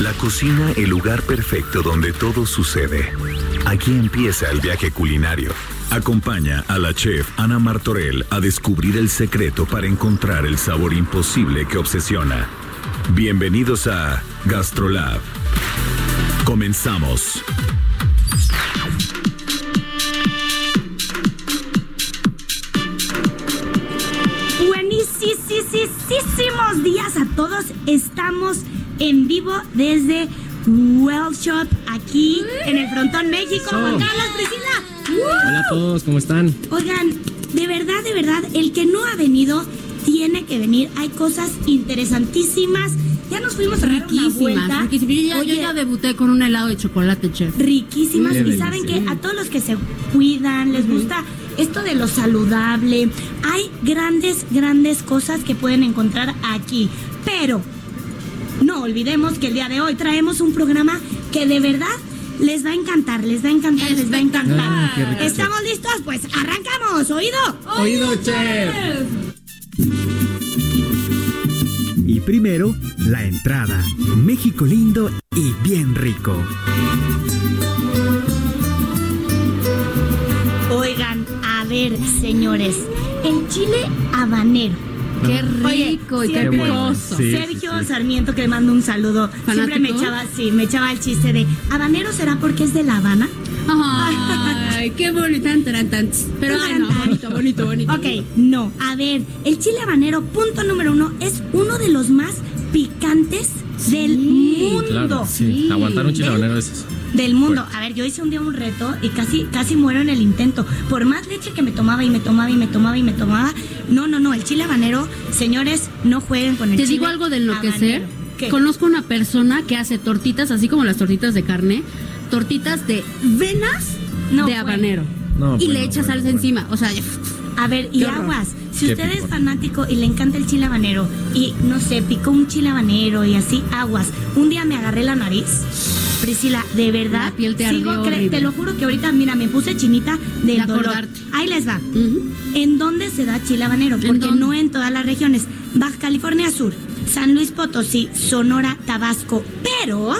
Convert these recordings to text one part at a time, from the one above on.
La cocina, el lugar perfecto donde todo sucede. Aquí empieza el viaje culinario. Acompaña a la chef Ana Martorell a descubrir el secreto para encontrar el sabor imposible que obsesiona. Bienvenidos a Gastrolab. Comenzamos. Buenísimos días a todos. Estamos en vivo desde Well Shop aquí en el Frontón México. Juan Carlos, Priscila. Hola a todos, ¿cómo están? Oigan, de verdad, de verdad, el que no ha venido tiene que venir. Hay cosas interesantísimas. Ya nos fuimos a dar una vuelta. Riquísimas. Yo ya, yo ya debuté con un helado de chocolate, chef. riquísimas Qué y saben que a todos los que se cuidan, les gusta esto de lo saludable, hay grandes, grandes cosas que pueden encontrar aquí. Pero no olvidemos que el día de hoy traemos un programa que de verdad les va a encantar, les va a encantar, les va a encantar. Ah. ¿Estamos listos? Pues arrancamos, oído. Oído, chef. Y primero, la entrada. México lindo y bien rico. Oigan, a ver, señores, el chile habanero. Qué Oye, rico y qué picoso. Sí, Sergio sí, sí. Sarmiento, que le mando un saludo, siempre me ¿Fanático? echaba, sí, me echaba el chiste de ¿habanero será porque es de La Habana? Ay, qué bonito. Tan, tan, tan. Pero ay, no, bonito, bonito, bonito. Ok, no. A ver, el chile habanero, punto número uno, es uno de los más picantes del mundo. Claro, sí. Aguantar un chile habanero de esos. Del mundo. A ver, yo hice un día un reto y casi, casi muero en el intento. Por más leche que me tomaba y me tomaba y me tomaba y me tomaba. No, no, no. El chile habanero, señores, no jueguen con el Te chile digo algo de enloquecer. habanero. ¿Qué? Conozco una persona que hace tortitas, así como las tortitas de carne, tortitas de venas No, de habanero. No, y bueno, le echa bueno, salsa bueno. encima. O sea, A ver, y aguas. Si Qué usted es fanático y le encanta el chile habanero y no sé, picó un chile habanero y así, aguas. Un día me agarré la nariz. Priscila, de verdad. La piel te sigo ardió. Te lo juro que ahorita, mira, me puse chinita del De dolor. acordarte. Ahí les va. ¿En dónde se da chile habanero? Porque no en todas las regiones. Baja California Sur, San Luis Potosí, Sonora, Tabasco, pero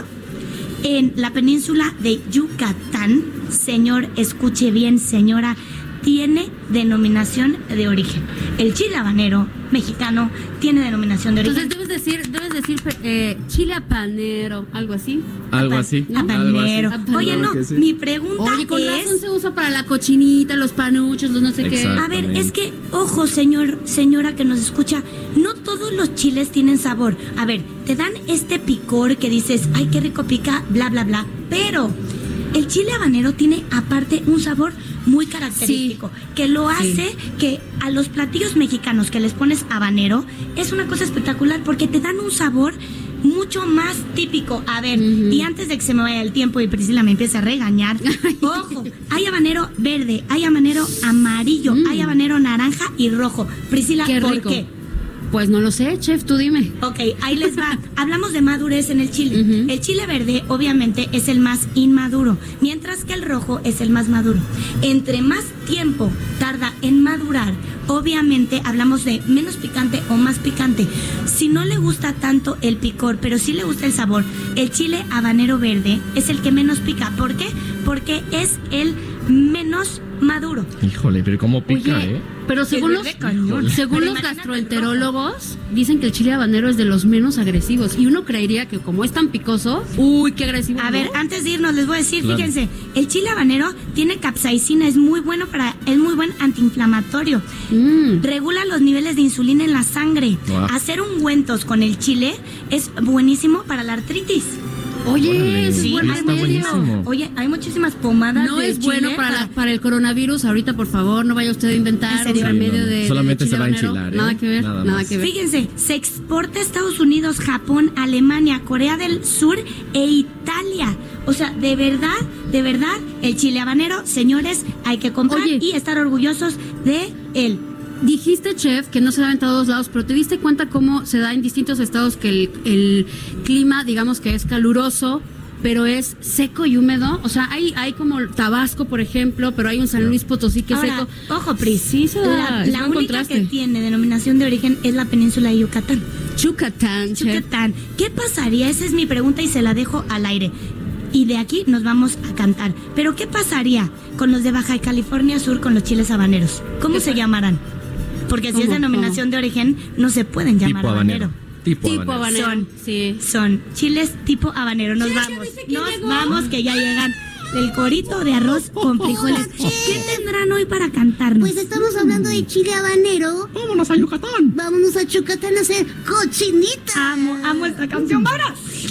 en la península de Yucatán, señor, escuche bien, señora, tiene denominación de origen. El chile habanero mexicano tiene denominación de origen. Entonces debes decir, debes decir eh, chile habanero, algo así. Algo así. ¿no? Oye, no, sí. mi pregunta Oye, con es... razón se usa para la cochinita, los panuchos, los no sé qué. A ver, es que, ojo, señor, señora que nos escucha, no todos los chiles tienen sabor. A ver, te dan este picor que dices, ay, qué rico pica, bla, bla, bla. Pero el chile habanero tiene aparte un sabor muy característico, que lo hace que a los platillos mexicanos que les pones habanero es una cosa espectacular porque te dan un sabor mucho más típico. A ver, y antes de que se me vaya el tiempo y Priscila me empiece a regañar, ojo, hay habanero verde, hay habanero amarillo, Mm. hay habanero naranja y rojo. Priscila, Qué ¿por rico. qué? Pues no lo sé, chef, tú dime. Ok, ahí les va. Hablamos de madurez en el chile. El chile verde obviamente es el más inmaduro, mientras que el rojo es el más maduro. Entre más tiempo tarda en madurar, obviamente hablamos de menos picante o más picante. Si no le gusta tanto el picor, pero sí le gusta el sabor, el chile habanero verde es el que menos pica. ¿Por qué? Porque es el menos maduro. Híjole, pero cómo pica, Oye, ¿eh? pero según los, cañón. según Pero los gastroenterólogos, dicen que el chile habanero es de los menos agresivos. Y uno creería que como es tan picoso, uy, qué agresivo. A ¿no? ver, antes de irnos les voy a decir, Claro. fíjense, el chile habanero tiene capsaicina, es muy bueno para, es muy buen antiinflamatorio. Mm. Regula los niveles de insulina en la sangre. Wow. Hacer ungüentos con el chile es buenísimo para la artritis. Oye, es Sí, buen remedio. buenísimo. Oye, hay muchísimas pomadas No de es bueno chile para, la- para el coronavirus. Ahorita, por favor, no vaya usted a ¿En inventar un remedio no, de. Solamente chile se va a enchilar, ¿eh? Nada que ver, Nada que ver. Fíjense, se exporta a Estados Unidos, Japón, Alemania, Corea del Sur e Italia. O sea, de verdad, de verdad, el chile habanero, señores, hay que comprar Oye. y estar orgullosos de él. Dijiste, chef, que no se da en todos lados, pero ¿te diste cuenta cómo se da en distintos estados que el, el clima, digamos que es caluroso, pero es seco y húmedo? O sea, hay, hay como Tabasco, por ejemplo, pero hay un San Luis Potosí que es seco. ojo, Pris, Sí, se da, la, la única contraste. que tiene denominación de origen es la península de Yucatán. Yucatán, chef. Yucatán. ¿Qué pasaría? Esa es mi pregunta y se la dejo al aire. Y de aquí nos vamos a cantar. Pero ¿qué pasaría con los de Baja California Sur con los chiles habaneros? ¿Cómo se llamarán? Porque si es denominación de origen, no se pueden llamar Tipo habanero. habanero. Tipo, Tipo habanero. habanero. Son, Sí. son chiles tipo habanero. Nos vamos. Nos llegó. vamos que ya llegan el corito de arroz con frijoles. ¿Qué tendrán hoy para cantarnos? Pues estamos hablando de chile habanero. Vámonos a Yucatán. Vámonos a Yucatán a hacer cochinita. amo, amo esta canción. ¡Vámonos!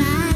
Hay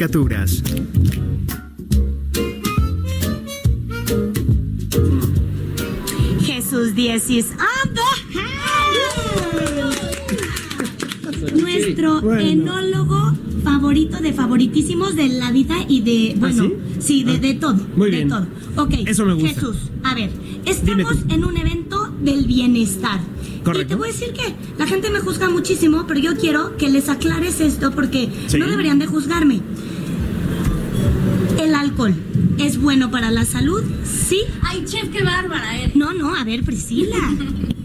caricaturas. Jesús 10 is on the house. Nuestro enólogo favorito de favoritísimos de la vida y de, bueno, sí, de, de todo. ¿Ah, Muy de bien. todo. Ok. Eso me gusta. Jesús, a ver, estamos en un evento del bienestar. Correcto. Y te voy a decir que la gente me juzga muchísimo, pero yo quiero que les aclares esto porque Sí. no deberían de juzgarme. Alcohol es bueno para la salud, sí. Ay, chef, qué bárbara eres. No, no, a ver, Priscila.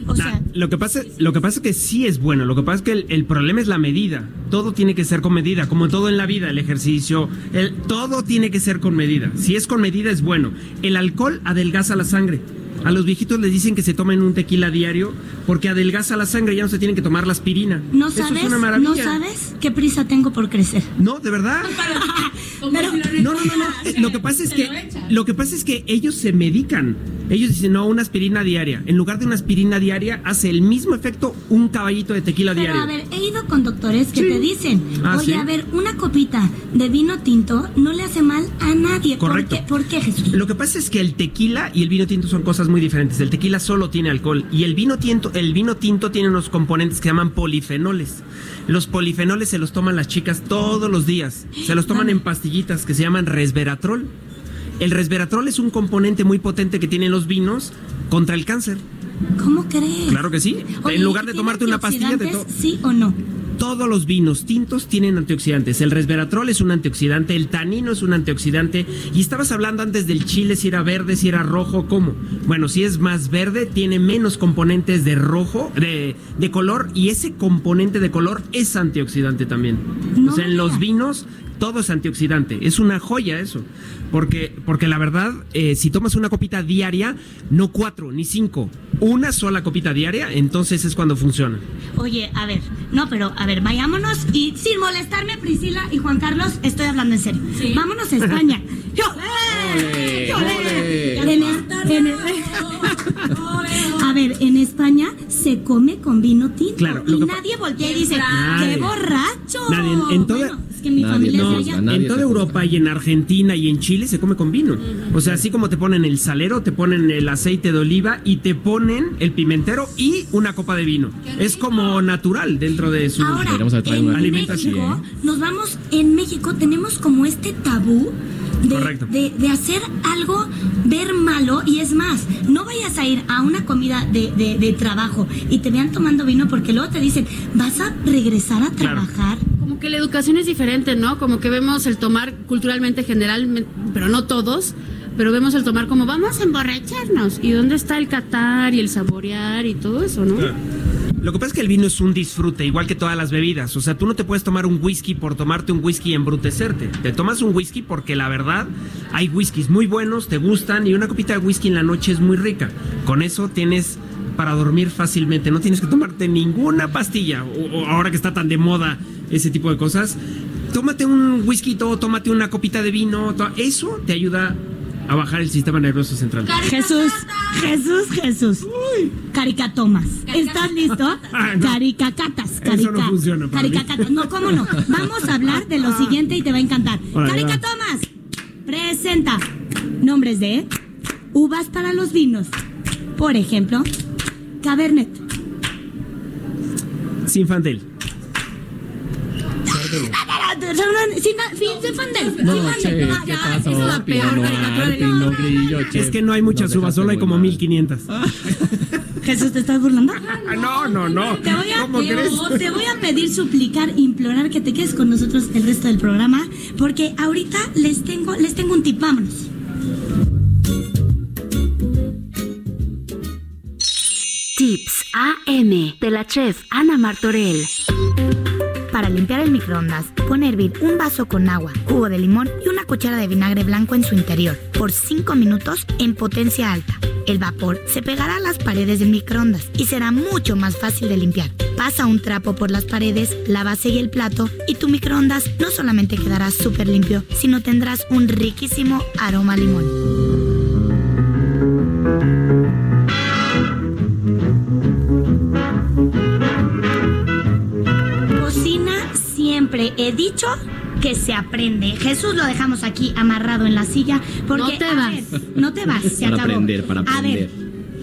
O Nah, sea, lo que pasa, lo que pasa es que sí es bueno. Lo que pasa es que el, el problema es la medida. Todo tiene que ser con medida, como todo en la vida, el ejercicio, el, todo tiene que ser con medida. Si es con medida es bueno. El alcohol adelgaza la sangre. A los viejitos les dicen que se tomen un tequila diario porque adelgaza la sangre, ya no se tienen que tomar la aspirina. ¿No Eso sabes? es una maravilla. ¿No sabes qué prisa tengo por crecer? No, de verdad. Pero- No, no, no, no. Lo que pasa es que lo que pasa es que ellos se medican. Ellos dicen, "No, una aspirina diaria." En lugar de una aspirina diaria hace el mismo efecto un caballito de tequila Pero diario. a ver, he ido con doctores que Sí. te dicen, Ah, oye, ¿sí? a ver, una copita de vino tinto no le hace mal a nadie. Correcto. ¿Por qué, ¿Por qué, Jesús? Lo que pasa es que el tequila y el vino tinto son cosas muy diferentes. El tequila solo tiene alcohol y el vino tinto, el vino tinto tiene unos componentes que se llaman polifenoles. Los polifenoles se los toman las chicas todos los días. Se los toman en pastillitas que se llaman resveratrol. El resveratrol es un componente muy potente que tienen los vinos contra el cáncer. ¿Cómo crees? Claro que sí. Oye, en lugar ¿y de tomarte una pastilla de todo. antioxidantes, ¿Sí o no? Todos los vinos tintos tienen antioxidantes. El resveratrol es un antioxidante, el tanino es un antioxidante. Y estabas hablando antes del chile, si era verde, si era rojo, ¿cómo? Bueno, si es más verde, tiene menos componentes de rojo, de, de color, y ese componente de color es antioxidante también. No o sea, en los vinos todo es antioxidante. Es una joya eso. Porque, porque la verdad, eh, si tomas una copita diaria, no cuatro ni cinco, una sola copita diaria, entonces es cuando funciona. Oye, a ver, no, pero a ver, vayámonos y sin molestarme, Priscila y Juan Carlos, estoy hablando en serio. Vámonos a España. Es- a ver, en España se come con vino tinto Claro, y nadie voltea y dice, Nadie. ¡qué borracho! Nadie, en- en toda- Bueno, es que mi Nadie, familia no, es allá. En toda Europa y en Argentina y en Chile se come con vino. O sea, así como te ponen el salero, te ponen el aceite de oliva y te ponen el pimentero y una copa de vino. Es como natural dentro de su Ahora, Deberíamos de traer en una alimentación. México, nos vamos, en México tenemos como este tabú de, Correcto. de, de hacer algo, ver malo, y es más, no vayas a ir a una comida de, de- de trabajo y te vean tomando vino porque luego te dicen, vas a regresar a Claro. trabajar. Como que la educación es diferente, ¿no? Como que vemos el tomar culturalmente general, pero no todos, pero vemos el tomar como vamos a emborracharnos. ¿Y dónde está el catar y el saborear y todo eso, no? Lo que pasa es que el vino es un disfrute, igual que todas las bebidas. O sea, tú no te puedes tomar un whisky por tomarte un whisky y embrutecerte. Te tomas un whisky porque la verdad hay whiskies muy buenos, te gustan y una copita de whisky en la noche es muy rica. Con eso tienes para dormir fácilmente, no tienes que tomarte ninguna pastilla. O, ahora que está tan de moda ese tipo de cosas, tómate un whisky, tómate una copita de vino. Eso te ayuda a bajar el sistema nervioso central. Jesús, Jesús, Jesús. Caricatomas. ¿Estás listo? Ah, no. Caricacatas. Eso no funciona para mí. Caricacatas. No, ¿cómo no? Vamos a hablar de lo siguiente y te va a encantar. Va. Caricatomas. Presenta nombres de uvas para los vinos. Por ejemplo, Cabernet. Sinfandel. Es que no hay muchas uvas, solo hay como mal. 1500. Jesús, ¿te estás burlando? Ah, no, no, no. Te voy, a, ¿Cómo crees? te voy a pedir, suplicar, implorar que te quedes con nosotros el resto del programa, porque ahorita les tengo, les tengo un tip, vámonos. Tips AM de la chef Ana Martorell. Para limpiar el microondas, pon a hervir un vaso con agua, jugo de limón y una cuchara de vinagre blanco en su interior por 5 minutos en potencia alta. El vapor se pegará a las paredes del microondas y será mucho más fácil de limpiar. Pasa un trapo por las paredes, la base y el plato y tu microondas no solamente quedará súper limpio, sino tendrás un riquísimo aroma limón. Siempre. He dicho que se aprende. Jesús lo dejamos aquí amarrado en la silla porque No te a vas. ver, no te vas, se Para acabó. aprender, para A ver, aprender.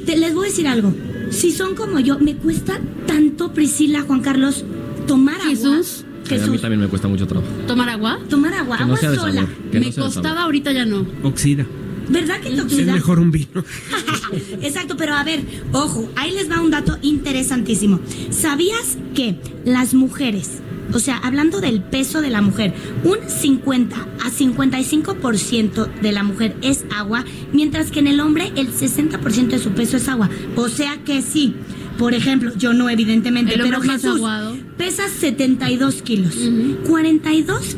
te- les voy a decir algo. Si son como yo, me cuesta tanto Priscila, Juan Carlos, tomar agua. Jesús. A mí también me cuesta mucho trabajo. ¿Tomar agua? tomar agua, Que no agua sea de sola. sabor. Que Me no sea de costaba, sabor. ahorita ya no. Oxida. ¿Verdad que te Es oxida? mejor un vino. Exacto, pero a ver, ojo, ahí les va un dato interesantísimo. ¿Sabías que las mujeres, o sea, hablando del peso de la mujer, un 50 a 55% de la mujer es agua, mientras que en el hombre el 60% de su peso es agua? O sea que sí. Por ejemplo, yo no evidentemente, El pero Jesús aguado. pesa 72 kilos. 42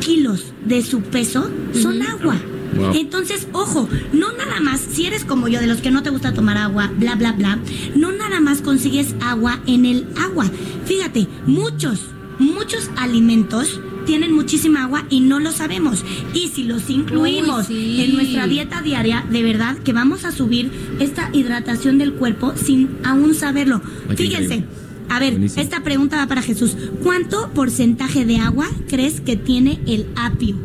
kilos de su peso son agua. Wow. Entonces, ojo, no nada más, si eres como yo, de los que no te gusta tomar agua, bla, bla, bla, no nada más consigues agua en el agua. Fíjate, muchos, muchos alimentos tienen muchísima agua y no lo sabemos. Y si los incluimos Uy, sí. en nuestra dieta diaria, de verdad que vamos a subir esta hidratación del cuerpo sin aún saberlo. Fíjense. increíble. A ver, Buenísimo. esta pregunta va para Jesús. ¿Cuánto porcentaje de agua crees que tiene el apio?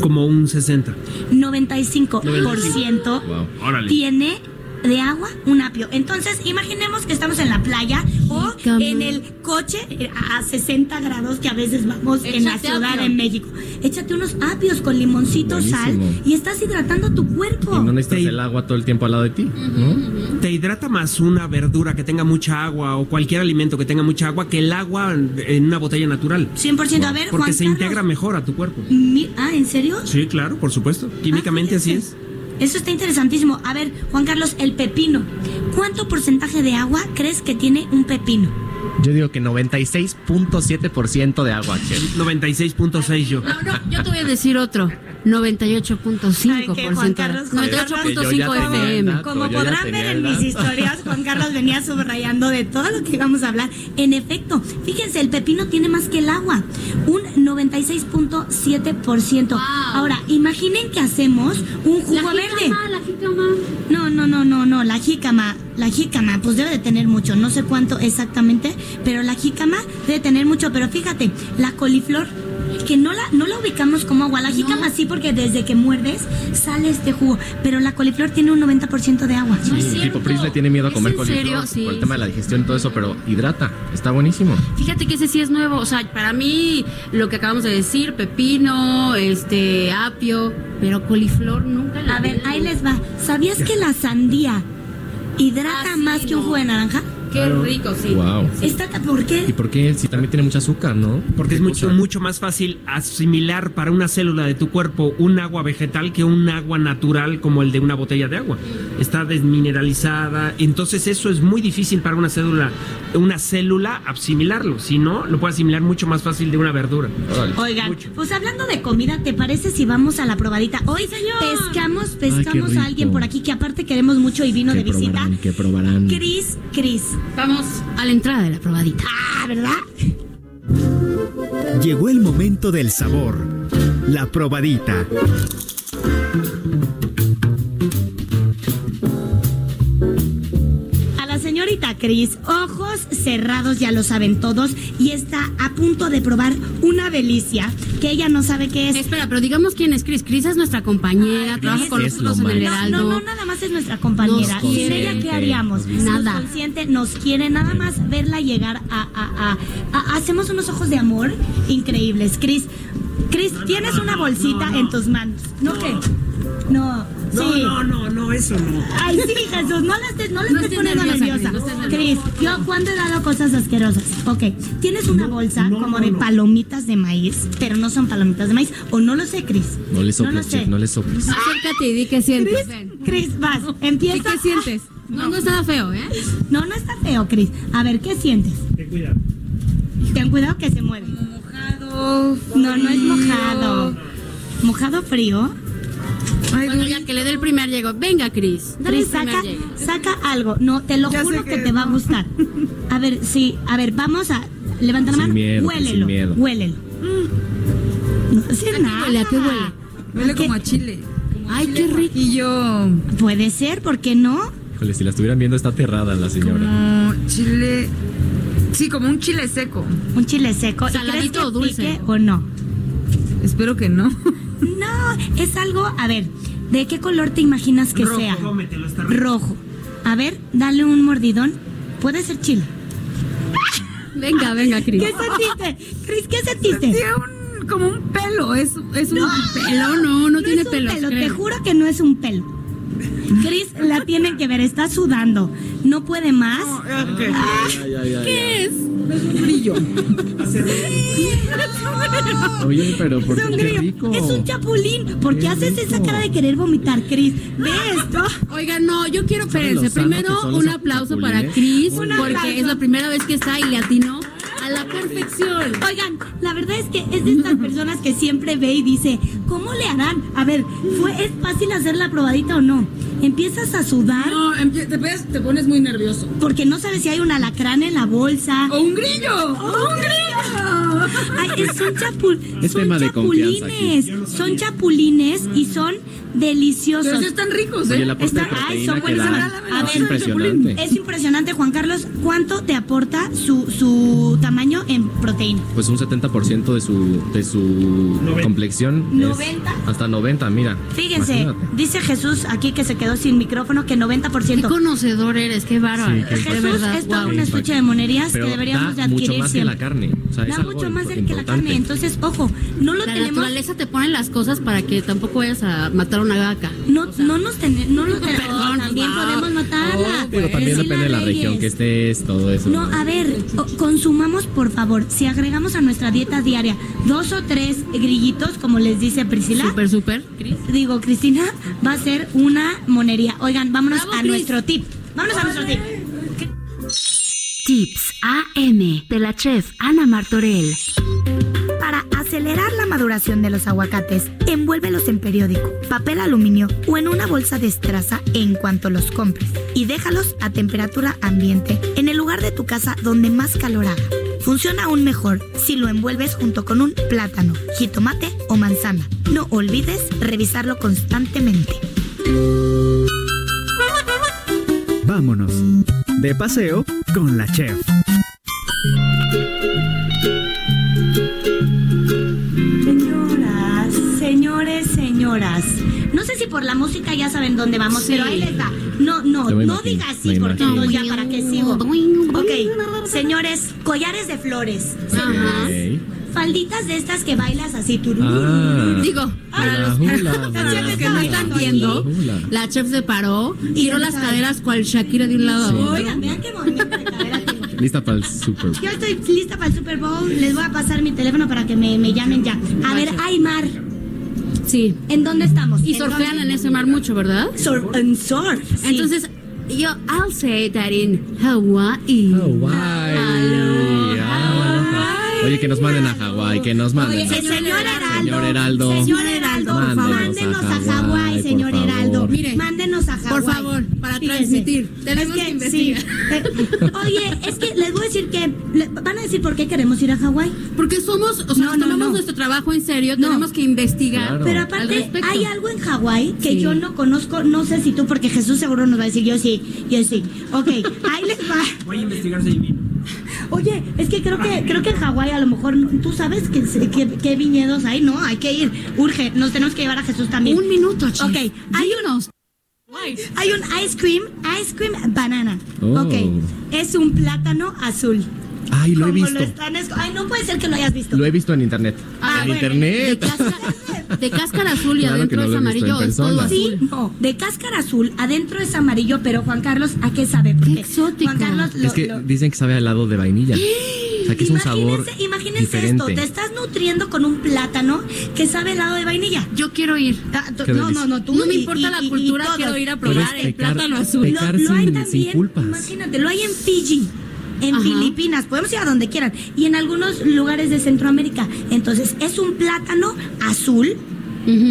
Como un 60. 95% Wow. Órale. tiene de agua un apio. Entonces, imaginemos que estamos en la playa o Cama. en el coche eh, a 60 grados que a veces vamos en la Ciudad apio. de México. Échate unos apios con limoncito, sal y estás hidratando tu cuerpo. Y no necesitas Sí. el agua todo el tiempo al lado de ti, ¿no? Te hidrata más una verdura que tenga mucha agua o cualquier alimento que tenga mucha agua que el agua en una botella natural. 100%. A ver, Porque Juan se Carlos. integra mejor a tu cuerpo. Mi- ah, ¿en serio? Sí, claro, por supuesto. Químicamente Ah, así es. Eso está interesantísimo. A ver, Juan Carlos, el pepino. ¿Cuánto porcentaje de agua crees que tiene un pepino? Yo digo que 96.7% de agua, chef. 96.6 yo. No, no, yo te voy a decir otro. 98.5%. ¿Saben qué, Juan Carlos? Juan Carlos, 98.5 que yo ya tenía el FM. dato. Como podrán ver en mis historias, Juan Carlos venía subrayando de todo lo que íbamos a hablar. En efecto, fíjense, el pepino tiene más que el agua, un 96.7%. Wow. Ahora, imaginen que hacemos un jugo La verde. jícama, la jícama. No, no, no, no, no, la jícama, la jícama, pues debe de tener mucho, no sé cuánto exactamente, pero la jícama debe tener mucho, pero fíjate, la coliflor, que no la, no la ubicamos como agua, la jícama sí, porque desde que muerdes sale este jugo, pero la coliflor tiene un 90% de agua. No es Sí, cierto. tipo Pris le tiene miedo a ¿Es comer en coliflor serio? Sí, por el tema de la digestión y todo eso, pero hidrata, está buenísimo. Fíjate que ese sí es nuevo, o sea, para mí lo que acabamos de decir, pepino, este, apio, pero coliflor nunca la A ver, ahí les va. ¿Sabías que la sandía hidrata Ah, sí, más que un no. jugo de naranja? Qué rico, sí. Wow. Está, ¿Por ¿Y qué? por qué? Si también tiene mucho azúcar, ¿no? Porque es ¿Qué mucho, cosa? mucho más fácil asimilar para una célula de tu cuerpo un agua vegetal que un agua natural como el de una botella de agua. Está desmineralizada, entonces eso es muy difícil para una célula, una célula asimilarlo. Si no, lo puede asimilar mucho más fácil de una verdura. Oigan, pues hablando de comida, ¿te parece si vamos a la probadita? Hoy pescamos, pescamos a alguien por aquí que aparte queremos mucho y vino ¿Qué de visita. probarán? ¿Qué probarán? Cris, Cris. Vamos a la entrada de la probadita. Ah, ¿verdad? Llegó el momento del sabor. La probadita. A la señorita Cris, ojos cerrados, ya lo saben todos, y está a punto de probar una delicia que ella no sabe qué es. Espera, pero digamos quién es Cris. Cris es nuestra compañera, trabaja con nosotros en el máximo. No, Heraldo. no, no, nada más es nuestra compañera. Y en ella, ¿qué haríamos? Nada. Nos consiente, nos quiere, nada más verla llegar a, a- a- a- Hacemos unos ojos de amor increíbles. Cris, Cris, tienes una bolsita en tus manos. ¿No qué? No, No, sí. no, no, no, eso no. Ay, sí, Jesús, no la estés, no la No estés estés poniendo nerviosa, nerviosa. Cris, no yo cuando he dado cosas asquerosas. Ok, tienes una bolsa no, como no, de no. palomitas de maíz, pero no son palomitas de maíz. O no lo sé, Cris. No le lo soples, sé. chef, no le soples. Acércate y di qué sientes. Cris, vas, empieza. ¿Qué sientes? No, no es nada feo, ¿eh? No, no está feo, Cris. A ver, ¿qué sientes? Ten cuidado. Ten cuidado que se mueve. Mojado. No, no es mojado. ¿Mojado frío? Bueno, ya que le dé el primer llego. Venga, Cris. Saca, saca algo. No, te lo Ya juro que que te va a gustar. A ver, sí, a ver, vamos a levantar la mano. miedo, huélelo, sin miedo. huélelo. No hace ¿A qué nada. huele? ¿A qué huele? Huele como a chile. Ay, qué rico. Y yo, Puede ser, ¿por qué no? Híjole, si la estuvieran viendo está aterrada la señora. como chile. Sí, como un chile seco. Un chile seco. ¿Y ¿Saladito crees que o dulce? pique o no? Espero que no. No, es algo, a ver, ¿de qué color te imaginas que Rojo, sea? cómetelo, está rico. Rojo. A ver, dale un mordidón. Puede ser chile. Venga, venga, Cris. ¿Qué sentiste? Cris, ¿qué sentiste? Tiene un, como un pelo. Es, es un Pelo, no, no, tiene es un pelos. pelo, te juro que no es un pelo. Cris la tienen que ver, está sudando. No puede más. ¿Qué es? Brillo. Oye, pero ¿por Es un qué? Qué grillo. rico. Es un chapulín. ¿Por qué Qué haces esa cara de querer vomitar, Cris? ¿Ve esto? Oigan, no, yo quiero, ¿Saben lo espérense. Primero, un aplauso chapulines? para Cris, Un porque aplauso. es la primera vez que está y le atinó a la perfección. Oigan, la verdad es que es de estas personas que siempre ve y dice, ¿cómo le harán? A ver, ¿fue, ¿es fácil hacer la probadita o no? Empiezas a sudar. No, te, pones- te pones muy nervioso. Porque no sabes si hay un alacrán en la bolsa. ¡O un grillo! ¡O un grillo! Ay, es- son, chapul Es son de chapulines. Son chapulines y son deliciosos. Pero están ricos, ¿eh? Oye, de Están- ay, son que buenísimos. A es ver, impresionante. Es impresionante, Juan Carlos. ¿Cuánto te aporta su, su tamaño en proteína? Pues un 70% de su, de su complexión. es 90. hasta 90, mira. Fíjense, Imagínate. dice Jesús aquí que se quedó sin micrófono que 90%. Qué conocedor eres, qué bárbaro. Sí, de Jesús es todo wow. un estuche de monerías Pero que deberíamos de da mucho adquirir más que siempre. la carne. O sea, es da algo mucho más de que la carne. Entonces, ojo, no lo La tenemos. naturaleza te pone las cosas para que tampoco vayas a matar a una vaca. No, no nos tenemos. No lo tenemos. Perdón, también wow. podemos matarla. Pero también Decirle depende de la región que estés, todo eso. No, a ver, consumamos por favor, si agregamos a nuestra dieta diaria dos o tres grillitos, como les dice Priscila, Súper, súper. Cris. digo, Cristina, va a ser una monería. Oigan, vámonos Bravo, a nuestro tip. Vámonos a nuestro tip. Tips AM de la chef Ana Martorell. Para acelerar la maduración de los aguacates, envuélvelos en periódico, papel aluminio o en una bolsa de estraza en cuanto los compres y déjalos a temperatura ambiente en el lugar de tu casa donde más calor haga. Funciona aún mejor si lo envuelves junto con un plátano, jitomate o manzana. No olvides revisarlo constantemente. Vámonos. De paseo con la chef. Señoras, señores, señoras. No sé si por la música ya saben dónde vamos, Sí. pero ahí les va. No, no, no imagino, diga así porque entonces ya para qué sigo. Ok, señores, collares de flores. Ajá. Falditas de estas que bailas así, turú. Ah. Digo, para Hula, los, hula, para los que no están viendo, la chef se paró, ya las caderas cual Shakira de un lado a otro. Oigan, vean qué tengo. Lista para el super. Yo estoy lista para el Super Bowl. Les voy a pasar mi teléfono para que me, me llamen ya. A ver, Aymar, Sí. ¿en dónde estamos? Y surfean en ese mar mucho, ¿verdad? Surf, en surf. sí. Entonces, yo, I'll say that in Hawaii. Hawái. Ah, bueno. Oye, que nos manden a Hawái, que nos manden. Oye, señor Heraldo. Señor Heraldo. Señor Heraldo, por favor. Mándenos a Hawái, señor. Heraldo. Mire, Mándenos a Hawái. por favor, para Fíjense. transmitir. Tenemos Es que investigar. Eh, Oye, es que les voy a decir que. le- ¿Van a decir por qué queremos ir a Hawái? Porque somos, o sea, No, tomamos no. nuestro trabajo en serio, No. tenemos que investigar. Claro. Pero aparte, hay algo en Hawái que Sí. yo no conozco, no sé si tú, porque Jesús seguro nos va a decir yo sí, yo sí. Ok, ahí les va. Voy a investigar si. Oye, es que creo que creo que en Hawái a lo mejor tú sabes que, que- qué viñedos hay, ¿no? Hay que ir. Urge, nos tenemos que llevar a Jesús también. Un minuto, chef. Ok, hay un, Dinos. hay un ice cream, ice cream banana. Oh. Ok, es un plátano azul. Ay, lo he visto. están es- Ay, no puede ser que lo hayas visto. Lo he visto en internet. Ah, en bueno. De internet. cáscara, de cáscara azul y Claro adentro no es amarillo, es todo. Sí, no, de cáscara azul, adentro es amarillo, pero Juan Carlos, ¿a qué sabe? Porque Qué exótico. Juan Carlos lo- Es que lo- dicen que sabe a helado de vainilla. O sea, que es un sabor Imagínense, diferente. esto, te estás nutriendo con un plátano que sabe helado de vainilla. Yo quiero ir. Ah, no, no, no, tú No me y- importa y- la y- y cultura, quiero ir a probar el plátano azul. Lo, lo hay sin- también, sin culpas. imagínate, lo hay en Fiji, en Ajá. Filipinas, podemos ir a donde quieran, y en algunos lugares de Centroamérica. Entonces, es un plátano azul,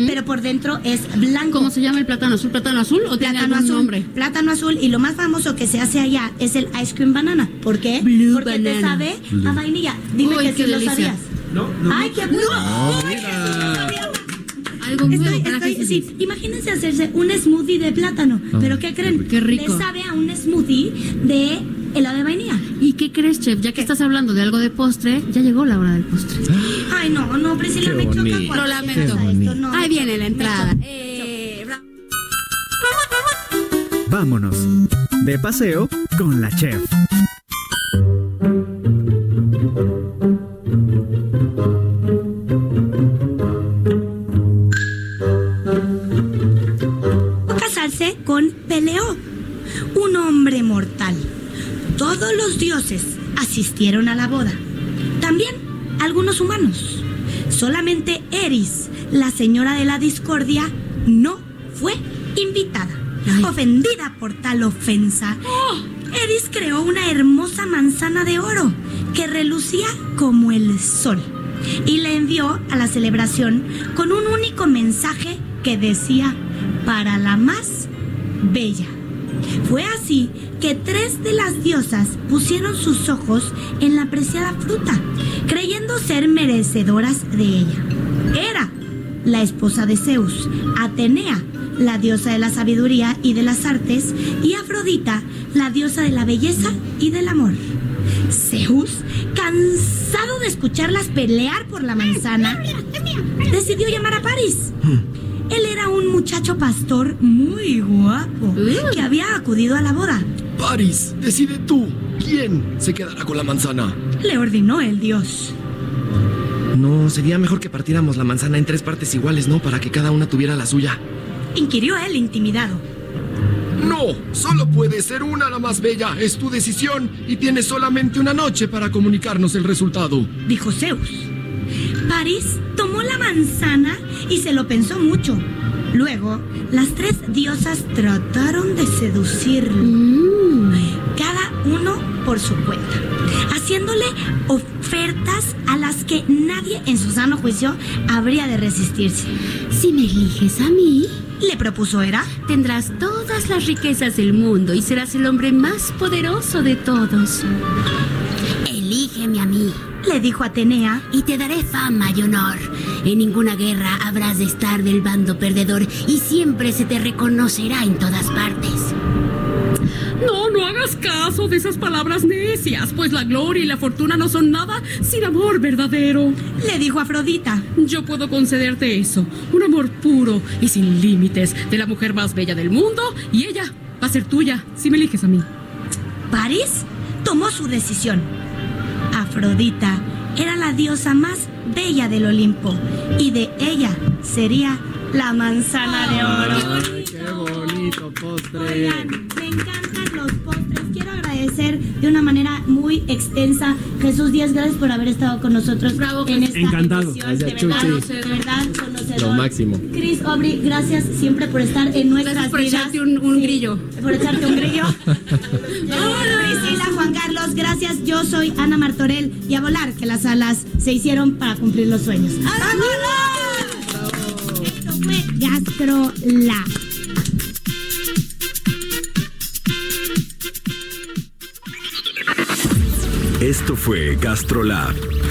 pero por dentro es blanco. ¿Cómo se llama el plátano azul? ¿Plátano azul o tiene Plátano algún azul, nombre? plátano azul y lo más famoso que se hace allá es el ice cream banana. ¿Por qué? Blue Porque te banana. sabe a vainilla. Dime Uy, que sí lo sabías. No, no. Ay, qué bueno. No sabía. Algo nuevo Estoy, para estoy- sí, imagínense hacerse un smoothie de plátano. Ah, ¿Pero qué creen? Qué rico. Le sabe a un smoothie de helado de vainilla. ¿Y qué crees, chef? Ya que estás hablando de algo de postre, ya llegó la hora del postre. Ay, no, no, Priscila, Qué me choca Lo lamento. esto, bonito. no, Ahí viene la entrada. Eh, Vámonos. De paseo con la chef. Asistieron a la boda. También algunos humanos. Solamente Eris, la señora de la discordia, no fue invitada. Ay. Ofendida por tal ofensa, Eris creó una hermosa manzana de oro que relucía como el sol y le envió a la celebración con un único mensaje que decía para la más bella. Fue así que tres de las diosas pusieron sus ojos en la preciada fruta, creyendo ser merecedoras de ella. Era la esposa de Zeus, Atenea, la diosa de la sabiduría y de las artes, y Afrodita, la diosa de la belleza y del amor. Zeus, cansado de escucharlas pelear por la manzana, decidió llamar a Paris. Muchacho pastor muy guapo que había acudido a la boda. Paris, decide tú. ¿Quién se quedará con la manzana? Le ordenó el dios. No, sería mejor que partiéramos la manzana en tres partes iguales, ¿no? Para que cada una tuviera la suya. Inquirió él intimidado. No, solo puede ser una la más bella. Es tu decisión y tienes solamente una noche para comunicarnos el resultado. Dijo Zeus. Paris tomó la manzana y se lo pensó mucho. Luego, las tres diosas trataron de seducirlo. Cada uno por su cuenta, haciéndole ofertas a las que nadie en su sano juicio habría de resistirse. Si me eliges a mí, le propuso Hera, tendrás todas las riquezas del mundo y serás el hombre más poderoso de todos. Le dijo Atenea, y te daré fama y honor. En ninguna guerra habrás de estar del bando perdedor y siempre se te reconocerá en todas partes. No, no hagas caso de esas palabras necias, pues la gloria y la fortuna no son nada sin amor verdadero. Le dijo Afrodita. Yo puedo concederte eso, un amor puro y sin límites de la mujer más bella del mundo y ella va a ser tuya si me eliges a mí. Paris tomó su decisión. Afrodita era la diosa más bella del Olimpo y de ella sería la manzana de oro. Ay, qué bonito postre. Oigan, me encantan los postres. Quiero agradecer de una manera muy extensa. Jesús Díaz, gracias por haber estado con nosotros en esta Encantado. emisión. De verdad, de verdad. Lo máximo. Chris Aubrey, gracias siempre por estar en nuestras Gracias por vidas. echarte un, un grillo. Por echarte un grillo. Priscila, Juan Carlos, gracias. Yo soy Ana Martorell y a volar que las alas se hicieron para cumplir los sueños. ¡Vámonos! Esto fue GastroLab. Esto fue GastroLab,